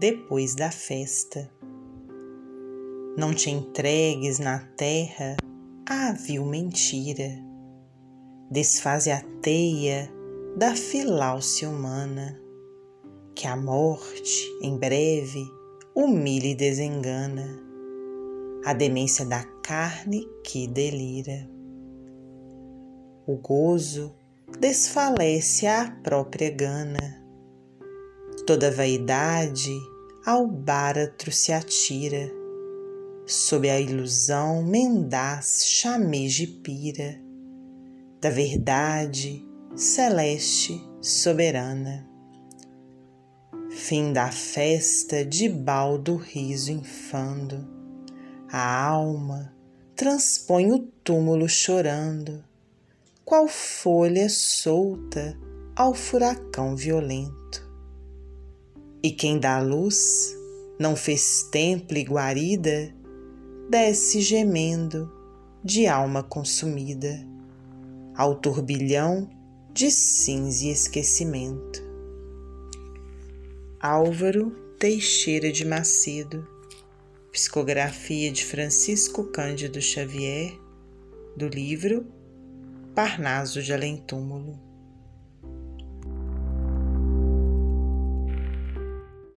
depois da festa. Não te entregues na terra à vil mentira. Desfaze a teia da filáusia humana, que a morte, em breve, humilha e desengana, a demência da carne que delira. O gozo desfalece a própria gana, toda vaidade ao báratro se atira, sob a ilusão mendaz chameja e pira, da verdade celeste soberana. Fim da festa de baldo riso infando, a alma transpõe o túmulo chorando, qual folha solta ao furacão violento. E quem dá luz não fez templo e guarida, desce gemendo de alma consumida ao turbilhão de cinza e esquecimento. Álvaro Teixeira de Macedo, psicografia de Francisco Cândido Xavier, do livro Parnaso de Além Túmulo.